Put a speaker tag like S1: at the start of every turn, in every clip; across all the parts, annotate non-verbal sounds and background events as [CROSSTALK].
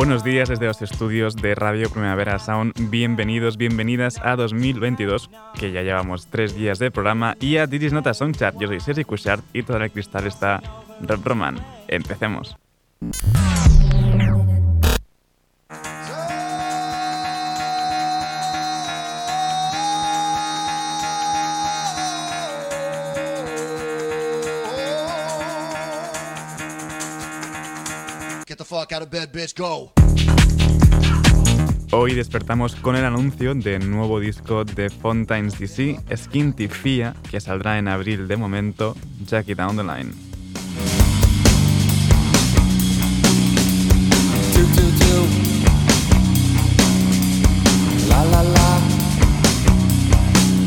S1: Buenos días desde los estudios de Radio Primavera Sound. Bienvenidos, bienvenidas a 2022, que ya llevamos tres días de programa, y a Didis Nota Songchat. Yo soy Sergi Cushart y todo el cristal está Rob Roman. Empecemos. Hoy despertamos con el anuncio del nuevo disco de Fontaines DC, Skinty Fia, que saldrá en abril de momento, Jackie Down the Line.
S2: La, la, la.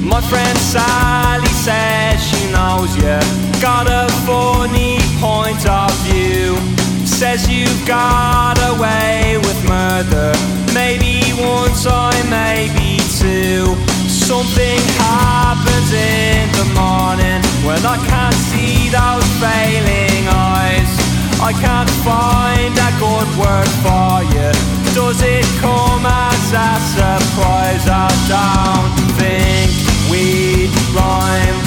S2: My friend Sally says she knows you got a funny point of view. Says you got away with murder. Maybe one time, maybe two. Something happens in the morning when I can't see those failing eyes. I can't find a good word for you. Does it come as a surprise? I don't think we rhyme.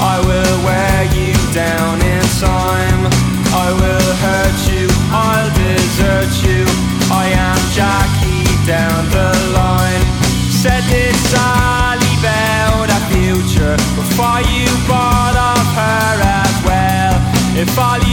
S2: I will wear you down in time. I will hurt you, I'll desert you. I am Jackie down the line. Said this Sally about a future before you bought of her as well. If all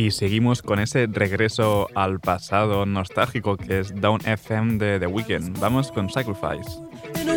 S3: Y seguimos con ese regreso al pasado nostálgico que es Down FM de The Weeknd. Vamos con Sacrifice. In a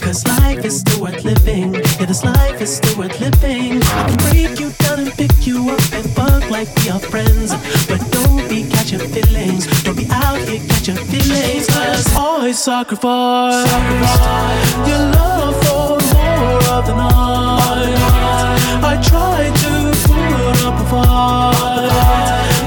S3: Cause life is still worth living. Yeah, this life is still worth living. I can break you down and pick you up and fuck like we are friends. But don't be catching feelings. Don't be out here catching feelings. Cause I sacrifice your love for more of the night. I try to put up a fight.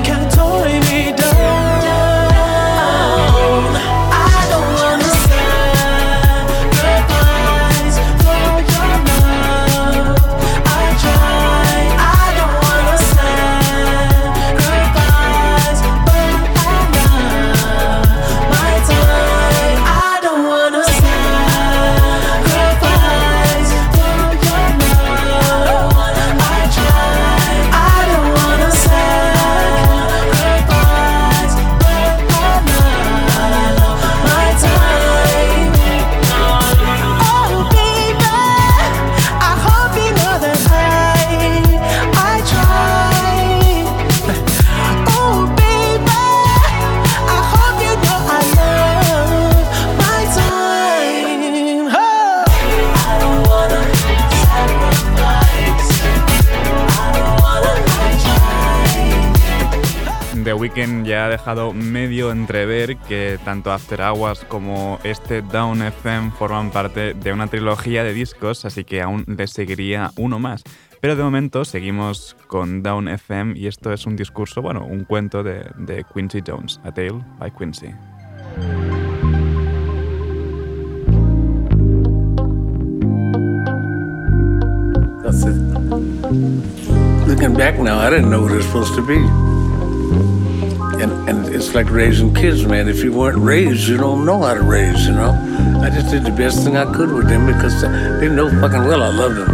S3: Weeknd ya ha dejado medio entrever que tanto After Hours como este Down FM forman parte de una trilogía de discos, así que aún le seguiría uno más. Pero de momento seguimos con Down FM y esto es un discurso, bueno, un cuento de, Quincy Jones, A Tale by Quincy.
S4: And, and it's like raising kids, man. If you weren't raised, you don't know how to raise, you know? I just did the best thing I could with them because they know fucking well I loved them.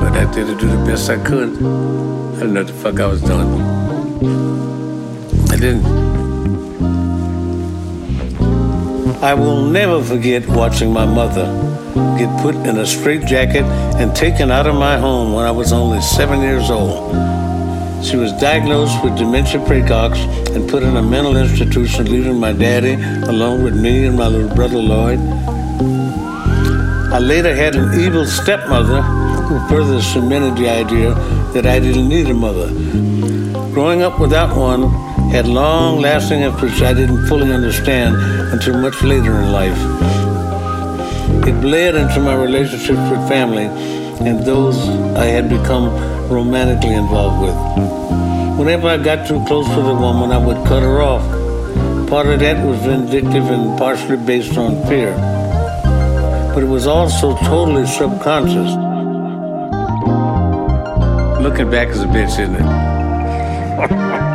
S4: But I did do the best I could. I didn't know what the fuck I was doing. I didn't. I will never forget watching my mother get put in a straitjacket and taken out of my home when I was only seven years old. She was diagnosed with dementia praecox and put in a mental institution, leaving my daddy along with me and my little brother Lloyd. I later had an evil stepmother who further cemented the idea that I didn't need a mother. Growing up without one had long lasting effects I didn't fully understand until much later in life. It bled into my relationships with family and those I had become romantically involved with. Whenever I got too close to the woman, I would cut her off. Part of that was vindictive and partially based on fear. But it was also totally subconscious.
S5: looking back is a bitch, isn't it? [LAUGHS]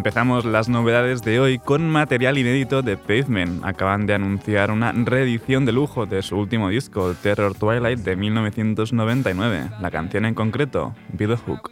S2: empezamos las novedades de hoy con material inédito de Pavement. Acaban de anunciar una reedición de lujo de su último disco, Terror Twilight de 1999. La canción en concreto, Be the Hook.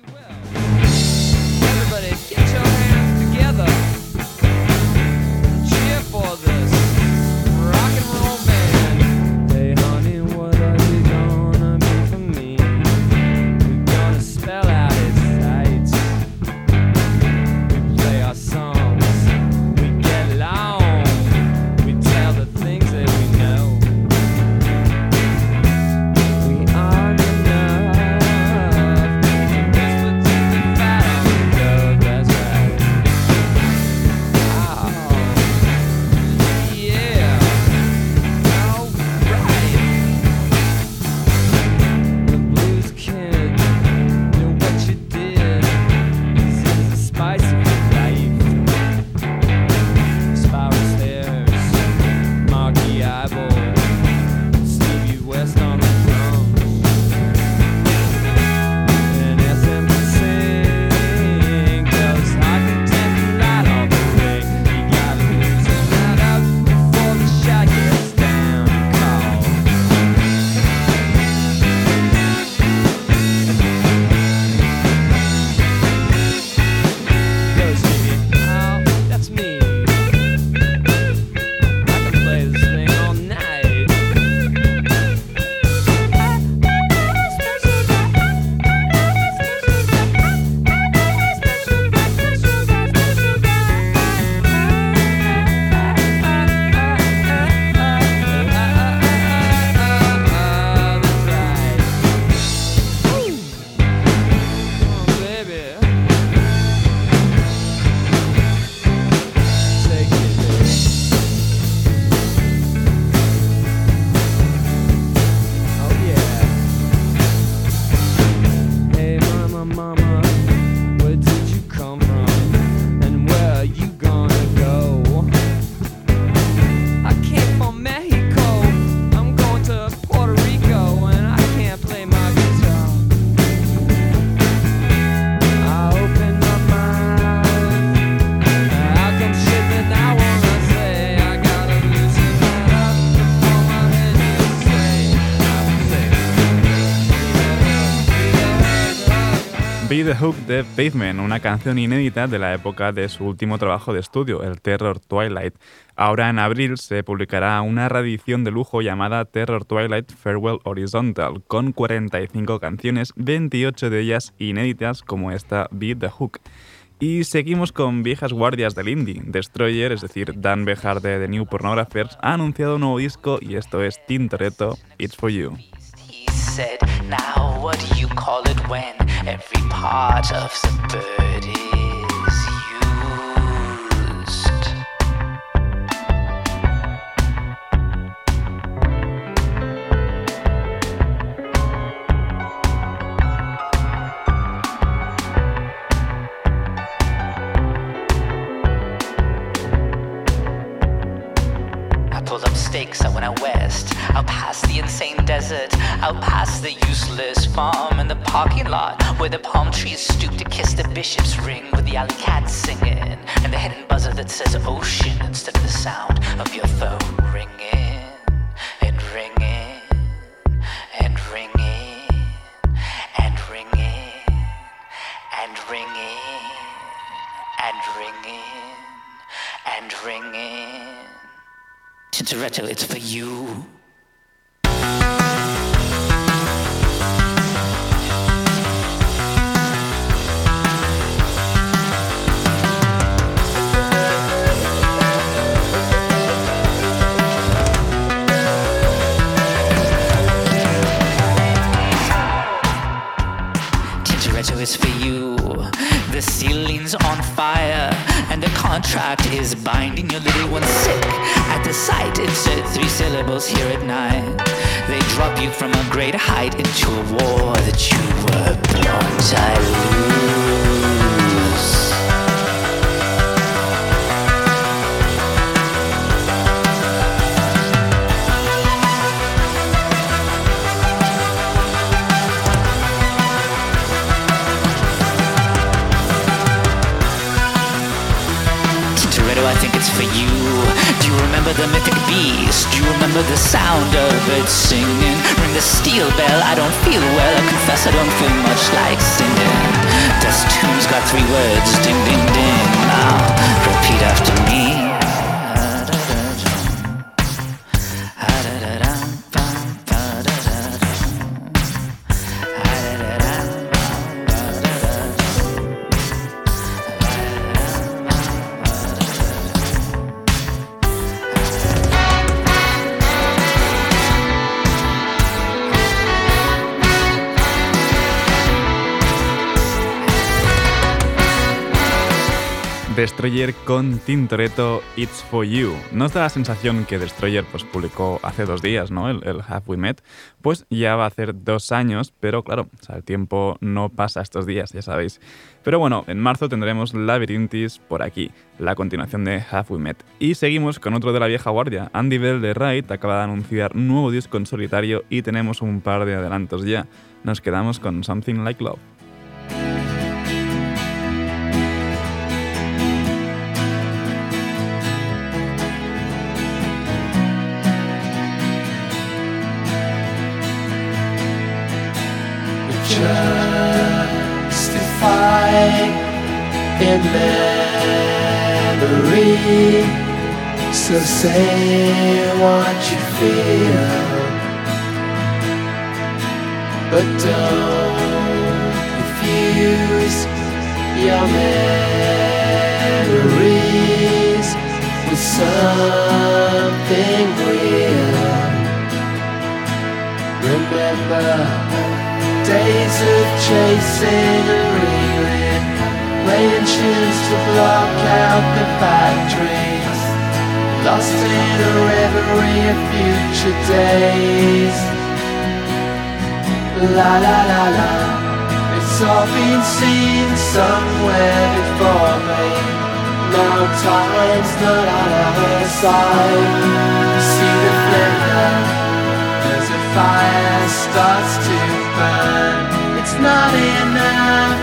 S2: The Hook de Pavement, una canción inédita de la época de su último trabajo de estudio, el Terror Twilight. Ahora en abril se publicará una reedición de lujo llamada Terror Twilight Farewell Horizontal, con 45 canciones, 28 de ellas inéditas como esta Beat the Hook. Y seguimos con viejas guardias del indie. Destroyer, es decir, Dan Behar de The New Pornographers, ha anunciado un nuevo disco y esto es Tintoretto, It's For You.
S6: Said, Now what do you call it when every part of the bird is stakes, I went out west, out past the insane desert, out past the useless farm and the parking lot where the palm trees stoop to kiss the bishop's ring with the alley cat singing and the hidden buzzer that says ocean instead of the sound of your phone ringing and ringing and ringing and ringing and ringing and ringing and ringing. Tintoretto, it's for you. Tintoretto is for you. The ceiling's on fire, and the contract is binding your little one sick. At the sight, insert three syllables here at night. They drop you from a great height into a war that you were born to lose. Do you remember the mythic beast? Do you remember the sound of it singing? Ring the steel bell, I don't feel well. I confess I don't feel much like singing. This tune's got three words, ding ding ding. Now repeat after me.
S1: Destroyer con Tintoretto It's For You. ¿Nos da la sensación que Destroyer pues, publicó hace dos días, ¿no? El, el Have We Met. Pues ya va a hacer dos años, pero claro, el tiempo no pasa estos días, ya sabéis. Pero bueno, en marzo tendremos Labyrinthis por aquí, la continuación de Have We Met. Y seguimos con otro de la vieja guardia. Andy Bell de Right acaba de anunciar nuevo disco en solitario y tenemos un par de adelantos ya. Nos quedamos con Something Like Love.
S7: Justify in memory. So say what you feel, but don't confuse your memories with something real. Remember days of chasing and reeling, playing tunes to block out the dreams, lost in a reverie of future days. La la la la, it's all been seen somewhere before me. Now time's not on our side. See the flicker as a fire starts to burn. It's not enough.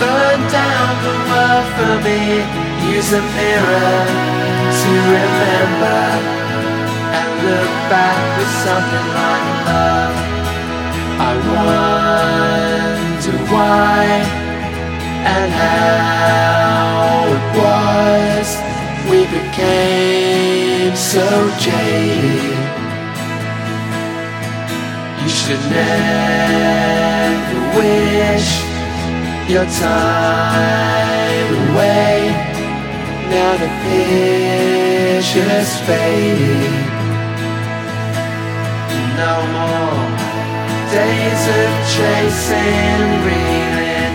S7: Burn down the world for me. Use a mirror to remember and look back with something like love. I wonder why and how it was we became so jaded should never wish your time away. Now the picture's fading. No more days of chasing reeling,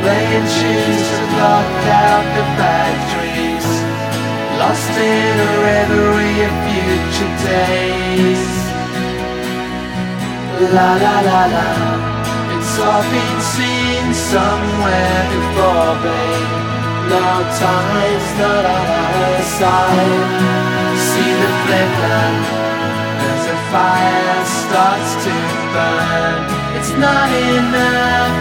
S7: playing tunes to block out the bad dreams. Lost in a reverie of future days. La la la la It's all been seen somewhere before, babe. Now time's not on our side. See the flicker As the fire starts to burn. It's not enough.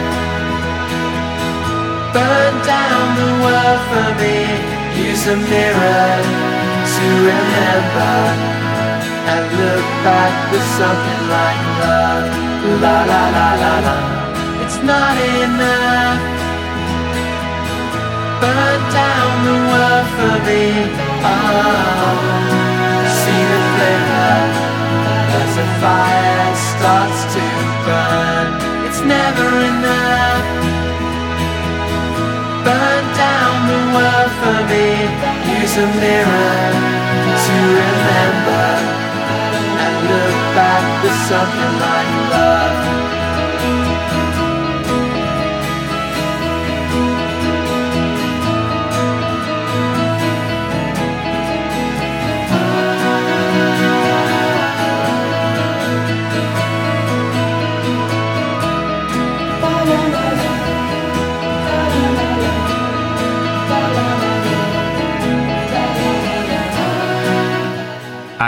S7: Burn down the world for me. Use a mirror to remember and look back with something like love. La la la la la. It's not enough. Burn down the world for me. Oh, see the flicker as the fire starts to burn. It's never enough. Burn down the world for me. Use a mirror to remember look back with something like love.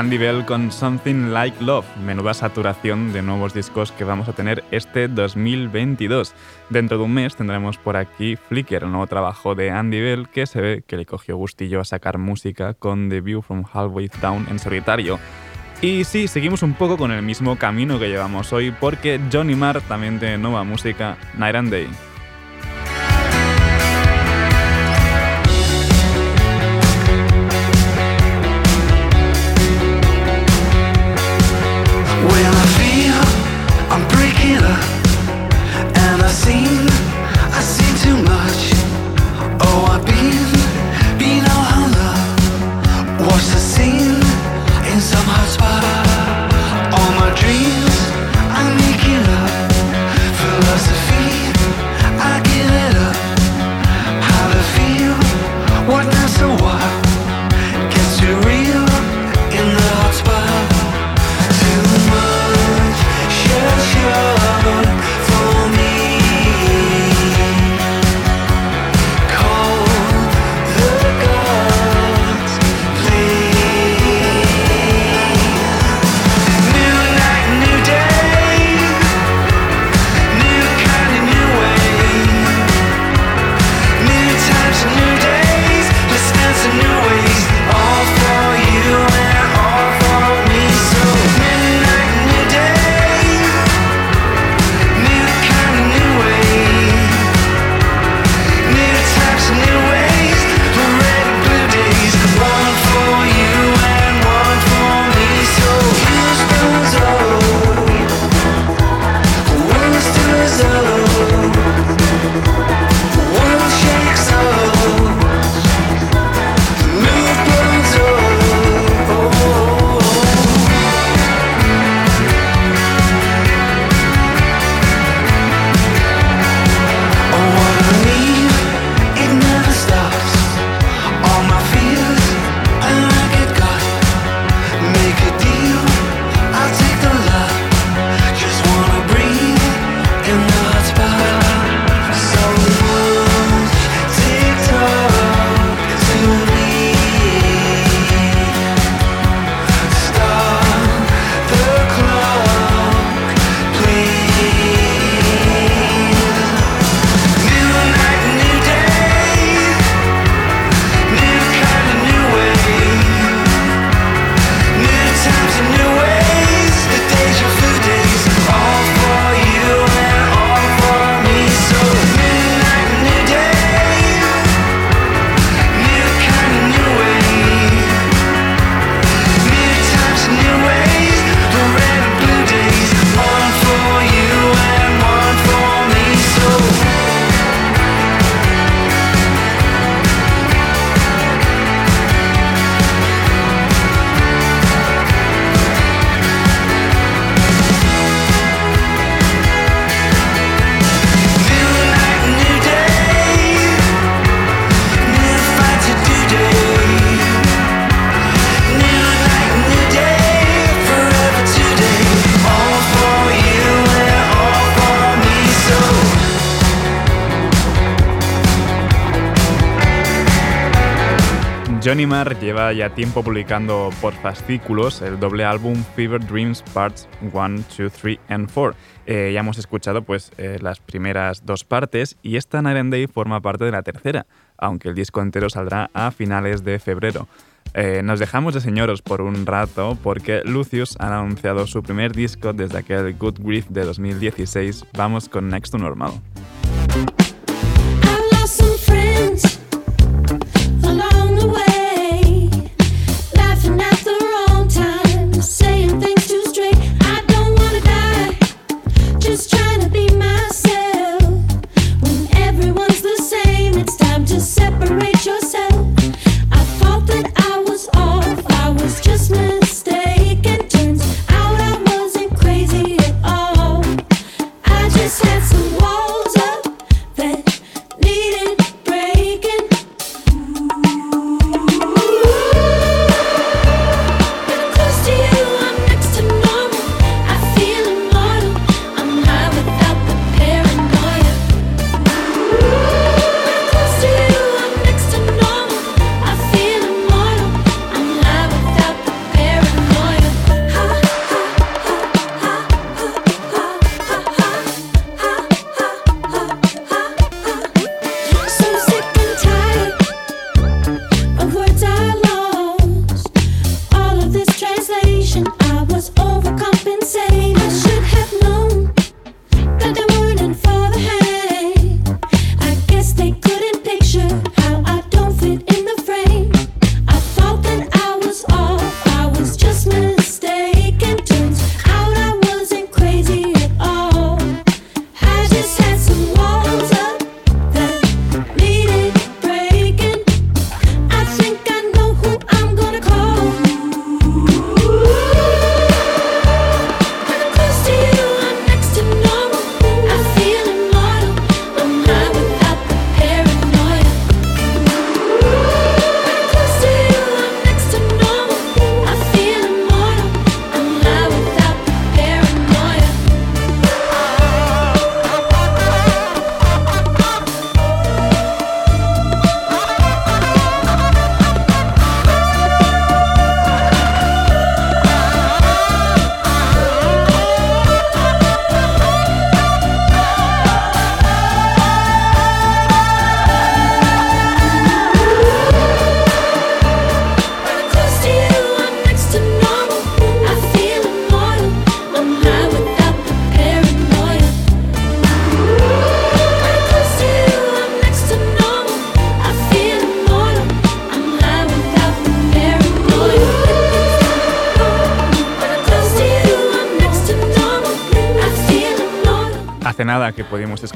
S8: Andy Bell con Something Like Love, menuda saturación de nuevos discos que vamos a tener este 2022. Dentro de un mes tendremos por aquí Flicker, el nuevo trabajo de Andy Bell, que se ve que le cogió gustillo a sacar música con The View from Halfway Down en solitario. Y sí, seguimos un poco con el mismo camino que llevamos hoy, porque Johnny Marr también tiene nueva música, Night and Day. Johnny Marr lleva ya tiempo publicando por fascículos el doble álbum Fever Dreams Parts 1, 2, 3 and 4. Eh, ya hemos escuchado pues, eh, las primeras dos partes y esta Night Day forma parte de la tercera, aunque el disco entero saldrá a finales de febrero. Eh, nos dejamos de señoros por un rato porque Lucius ha anunciado su primer disco desde aquel Good Grief de 2016. Vamos con Next to Normal.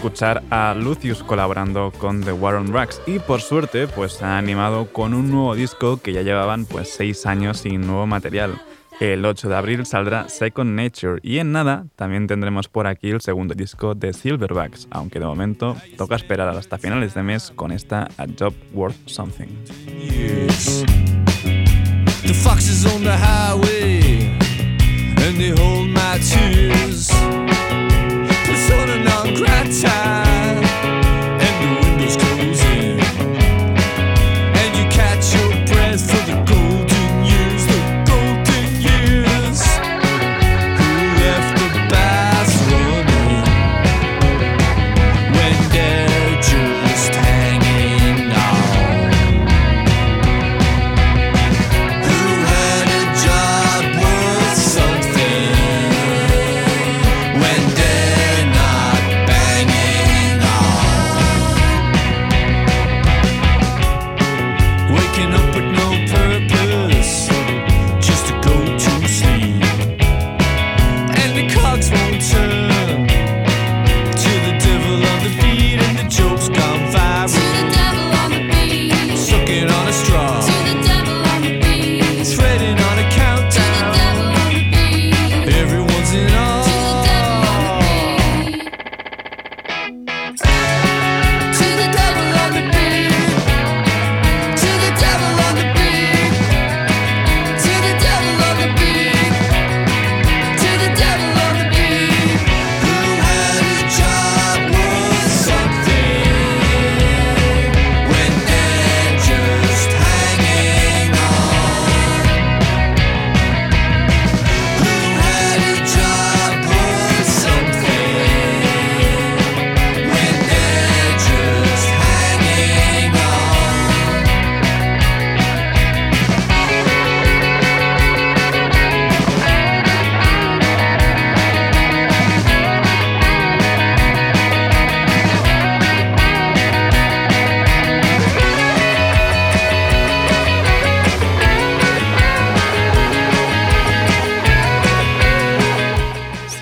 S2: Escuchar a Lucius colaborando con The War on y por suerte pues ha animado con un nuevo disco que ya llevaban pues seis años sin nuevo material. El 8 de abril saldrá Second Nature y en nada también tendremos por aquí el segundo disco de Silverbacks, aunque de momento toca esperar hasta finales de mes con esta A Job Worth Something.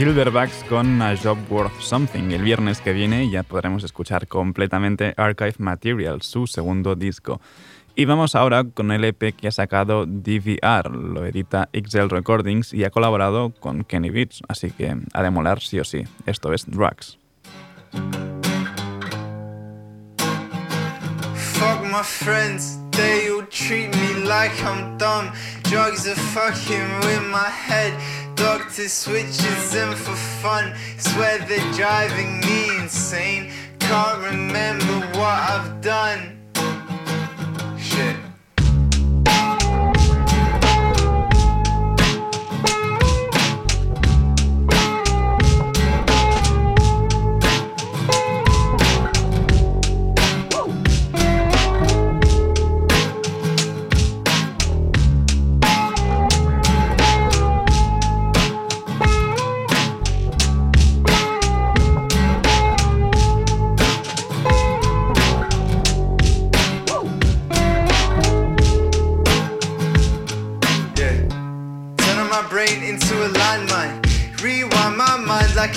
S2: Silverbacks con A Job Worth Something. El viernes que viene ya podremos escuchar completamente Archive Material, su segundo disco. Y vamos ahora con el EP que ha sacado DVR, lo edita XL Recordings y ha colaborado con Kenny Beats, así que ha de molar sí o sí. Esto es Drugs.
S9: Fuck my friends, they all treat dumb. Drugs are fucking with my head. Doctor switches them for fun. Swear they're driving me insane. Can't remember what I've done. Shit.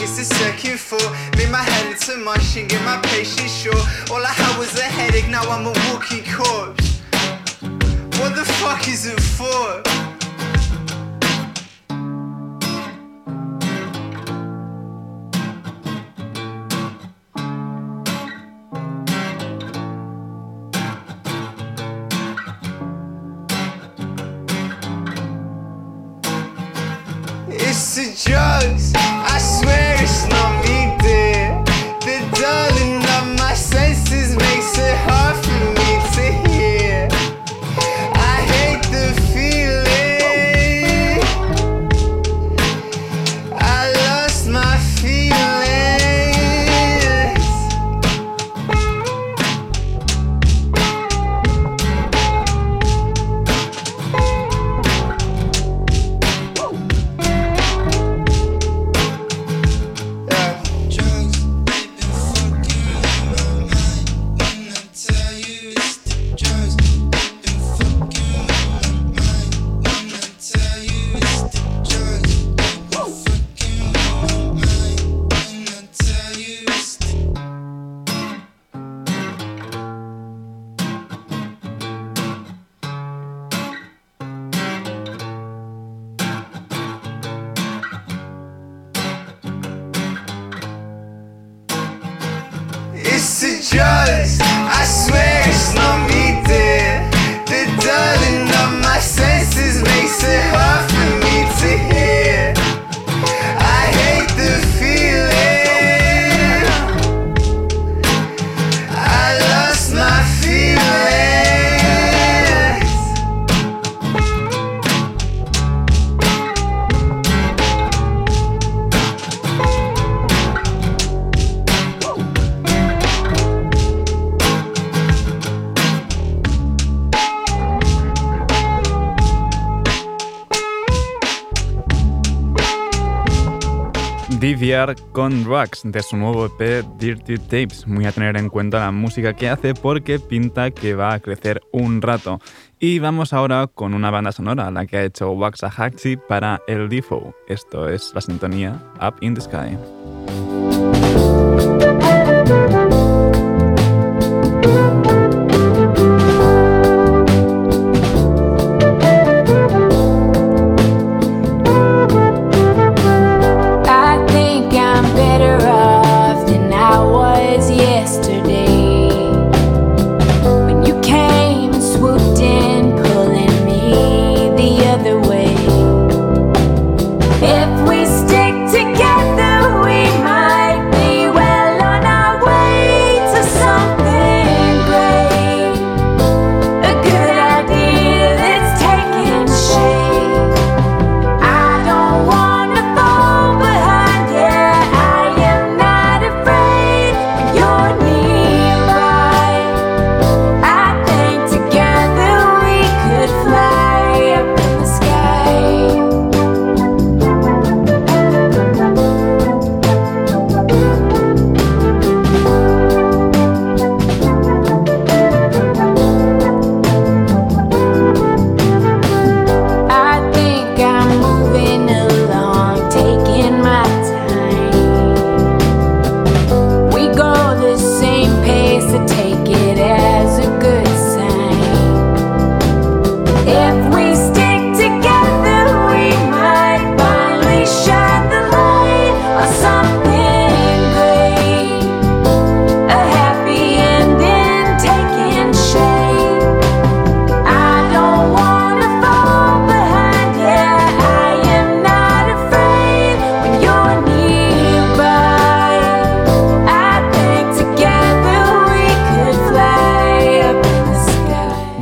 S9: It's the second floor. Made my head into mush and get my patience short. All I had was a headache, now I'm a walking corpse. What the fuck is it for?
S10: Con Rocks de su nuevo EP Dirty Tapes. Muy a tener en cuenta la música que hace porque pinta que va a crecer un rato. Y vamos ahora con una banda sonora, la que ha hecho Waxahachie para el Difo. Esto es la sintonía Up in the Sky.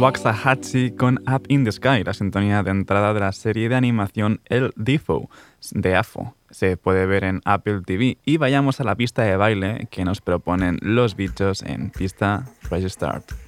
S10: Waxahachie con Up in the Sky, la sintonía de entrada de la serie de animación El Difo de AFO. Se puede ver en Apple TV y vayamos a la pista de baile que nos proponen los bichos en pista Fresh Start.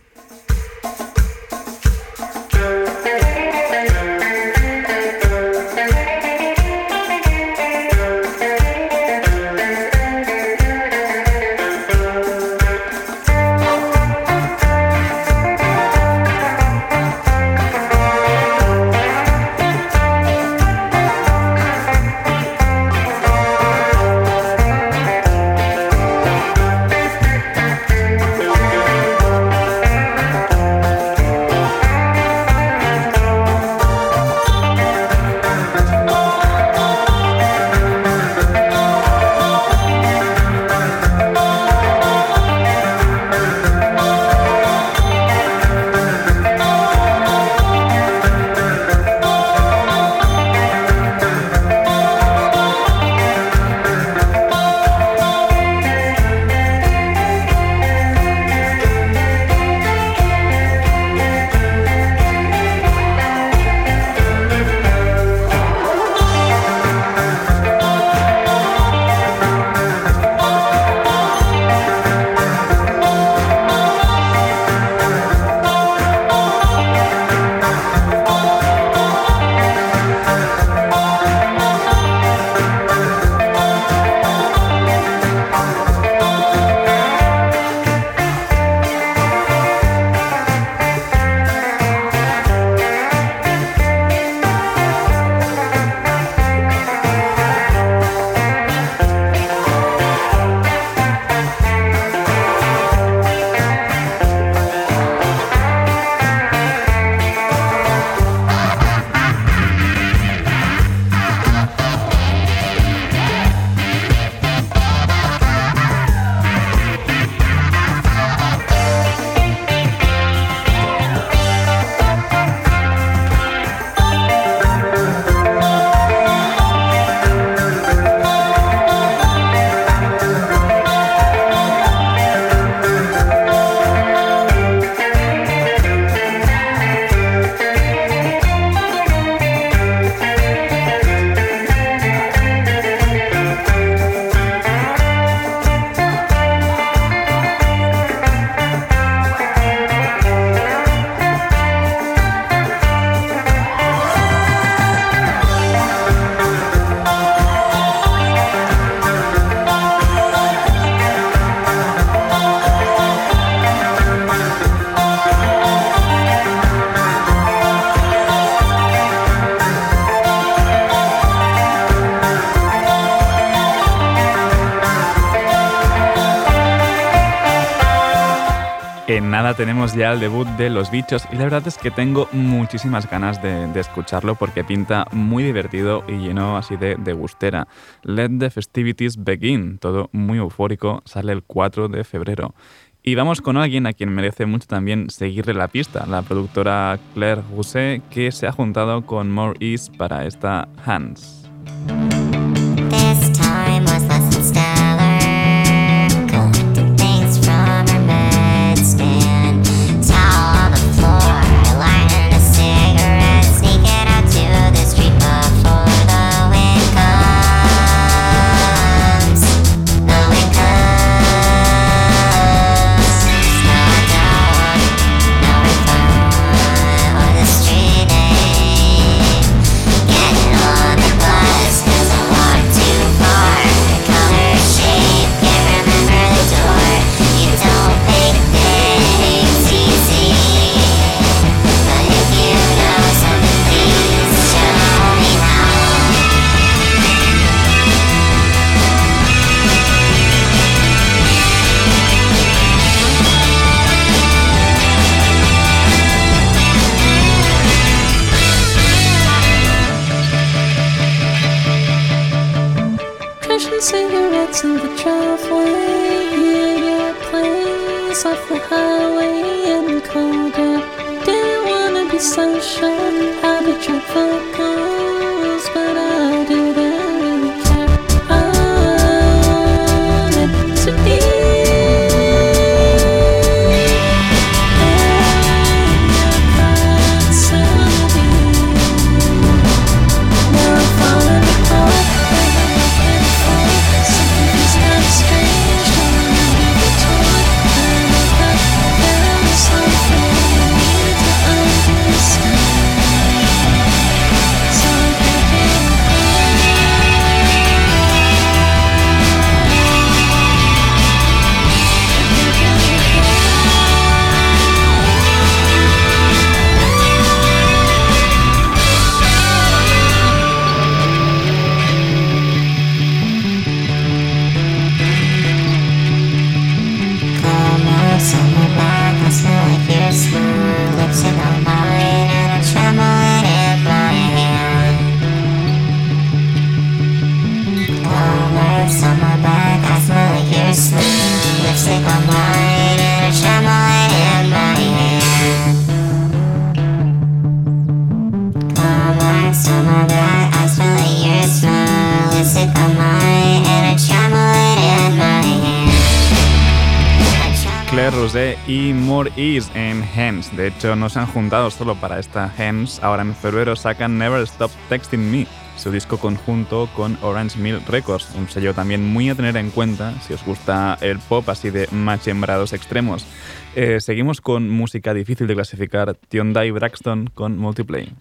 S1: Tenemos ya el debut de Los Bichos y la verdad es que tengo muchísimas ganas de, escucharlo porque pinta muy divertido y lleno así de, de gustera. Let the festivities begin, todo muy eufórico, sale el 4 de febrero. Y vamos con alguien a quien merece mucho también seguirle la pista, la productora Claire Rousset, que se ha juntado con More East para esta Hands. Ease en Hands. De hecho, no se han juntado solo para esta Hands. Ahora en febrero sacan Never Stop Texting Me, su disco conjunto con Orange Mill Records, un sello también muy a tener en cuenta si os gusta el pop así de machembrados extremos. Eh, seguimos con música difícil de clasificar, Tionda Braxton con Multiplay.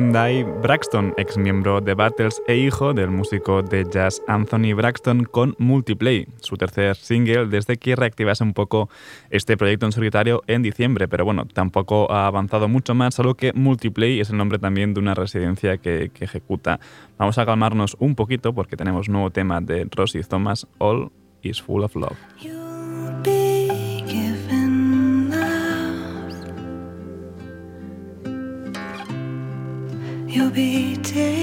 S1: Braxton, ex miembro de Battles e hijo del músico de jazz Anthony Braxton con Multiplay, su tercer single desde que reactivase un poco este proyecto en solitario en diciembre, pero bueno, tampoco ha avanzado mucho más, solo que Multiplay es el nombre también de una residencia que, que ejecuta. Vamos a calmarnos un poquito porque tenemos nuevo tema de Rosie Thomas, All is Full of Love.
S11: be taken.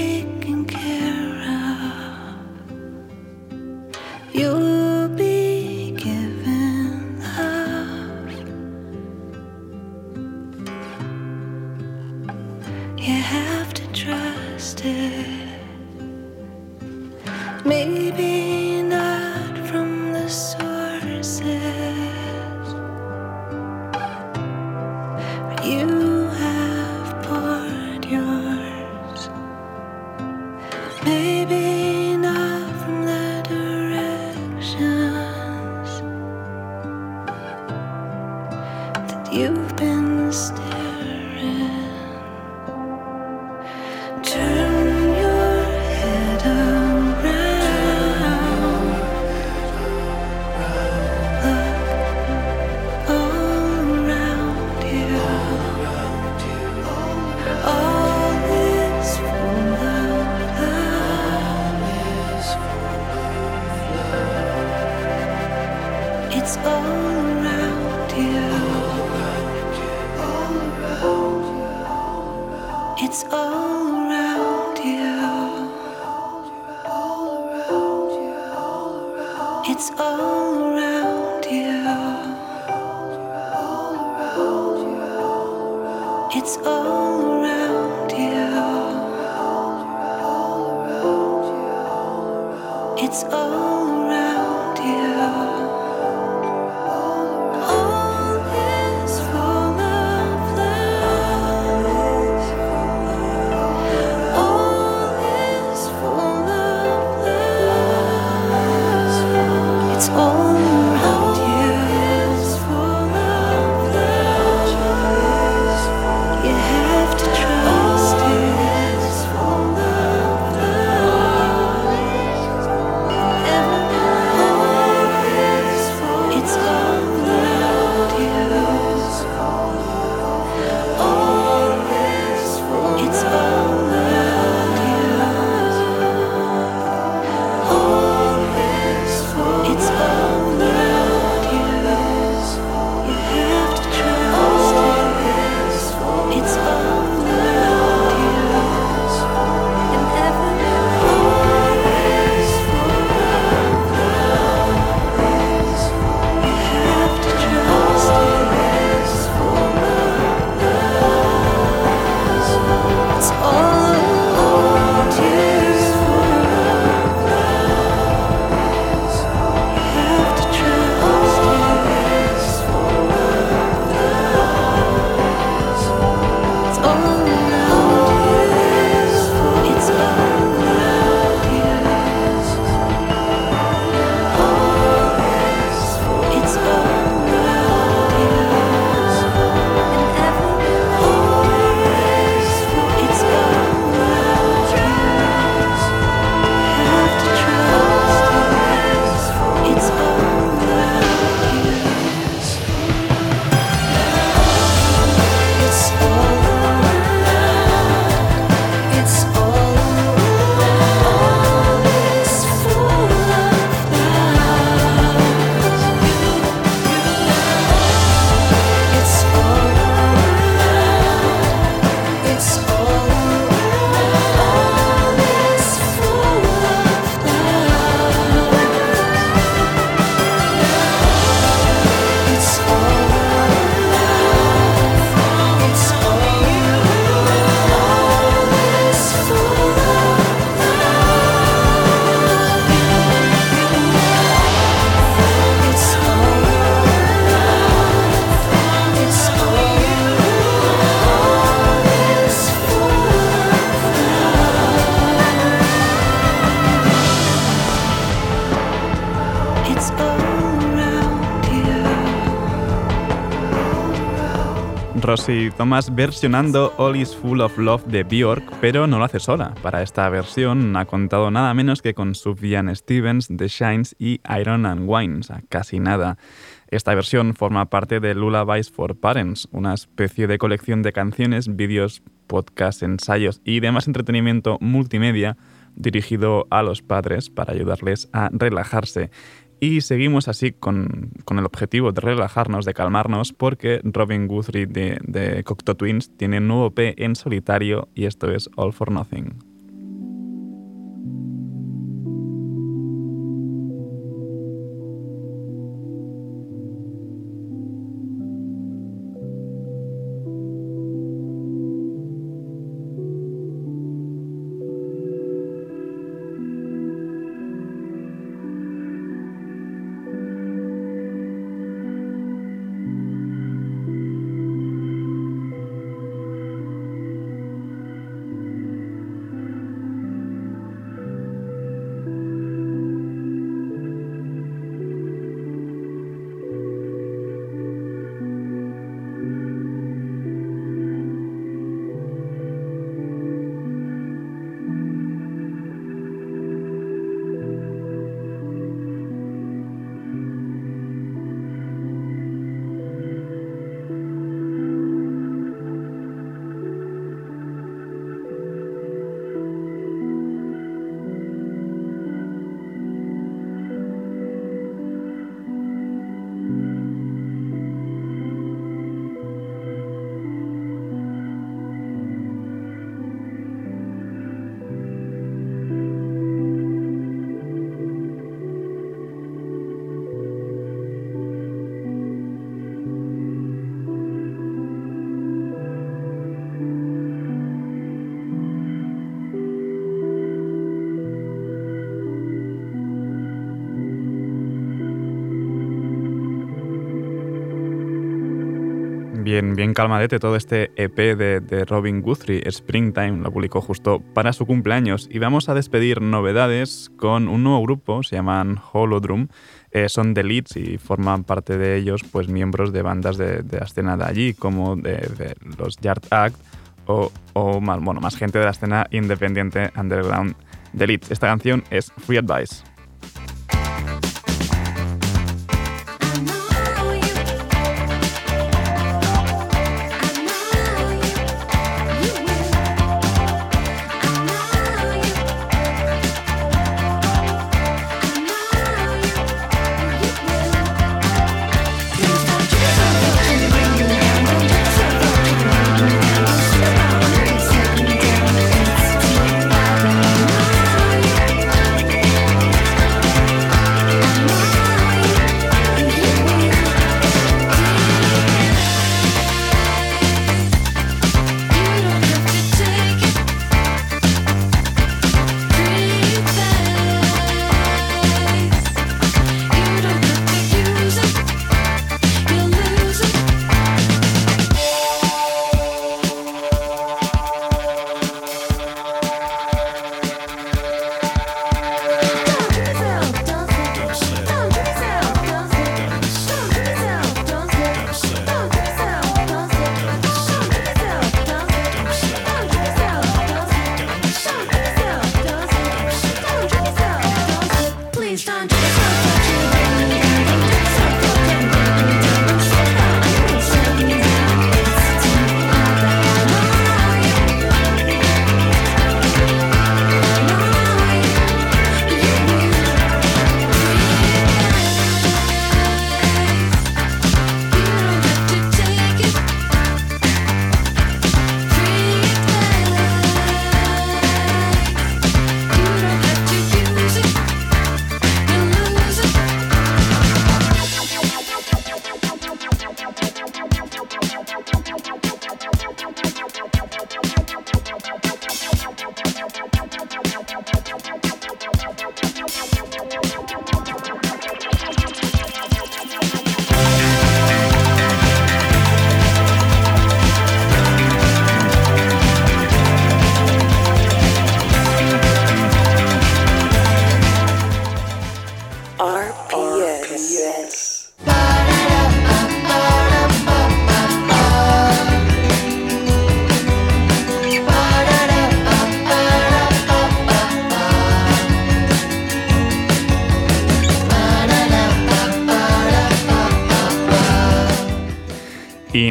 S1: Rosie Thomas versionando All is Full of Love de Bjork, pero no lo hace sola. Para esta versión ha contado nada menos que con Sufjan Stevens, The Shines y Iron and Wine, casi nada. Esta versión forma parte de Lullabies for Parents, una especie de colección de canciones, vídeos, podcasts, ensayos y demás entretenimiento multimedia dirigido a los padres para ayudarles a relajarse. Y seguimos así con, el objetivo de relajarnos, de calmarnos, porque Robin Guthrie de, de Cocteau Twins tiene un nuevo P en solitario y esto es All for Nothing. Bien, bien calmadete todo este EP de, Robin Guthrie, Springtime, lo publicó justo para su cumpleaños. Y vamos a despedir novedades con un nuevo grupo, se llaman Holodrum. Eh, son de Leeds y forman parte de ellos pues miembros de bandas de, la escena de allí, como de, los Yard Act o, o más, bueno, más gente de la escena independiente underground de Leeds. Esta canción es Free Advice.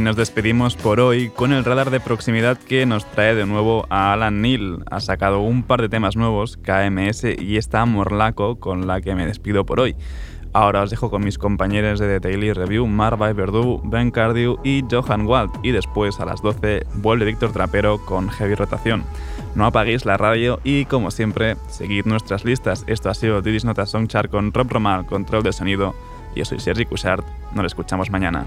S1: Nos despedimos por hoy con el radar de proximidad que nos trae de nuevo a Alan Neal. Ha sacado un par de temas nuevos, KMS y esta Morlaco, con la que me despido por hoy. Ahora os dejo con mis compañeros de The Daily Review, Marva Verdú, Ben Cardew y Johan Wald. Y después a las 12 vuelve Víctor Trapero con Heavy Rotación. No apaguéis la radio y, como siempre, seguid nuestras listas. Esto ha sido Didis Nota Songchart con Rob Romal, control de sonido. Yo soy Sergi Cushart. Nos escuchamos mañana.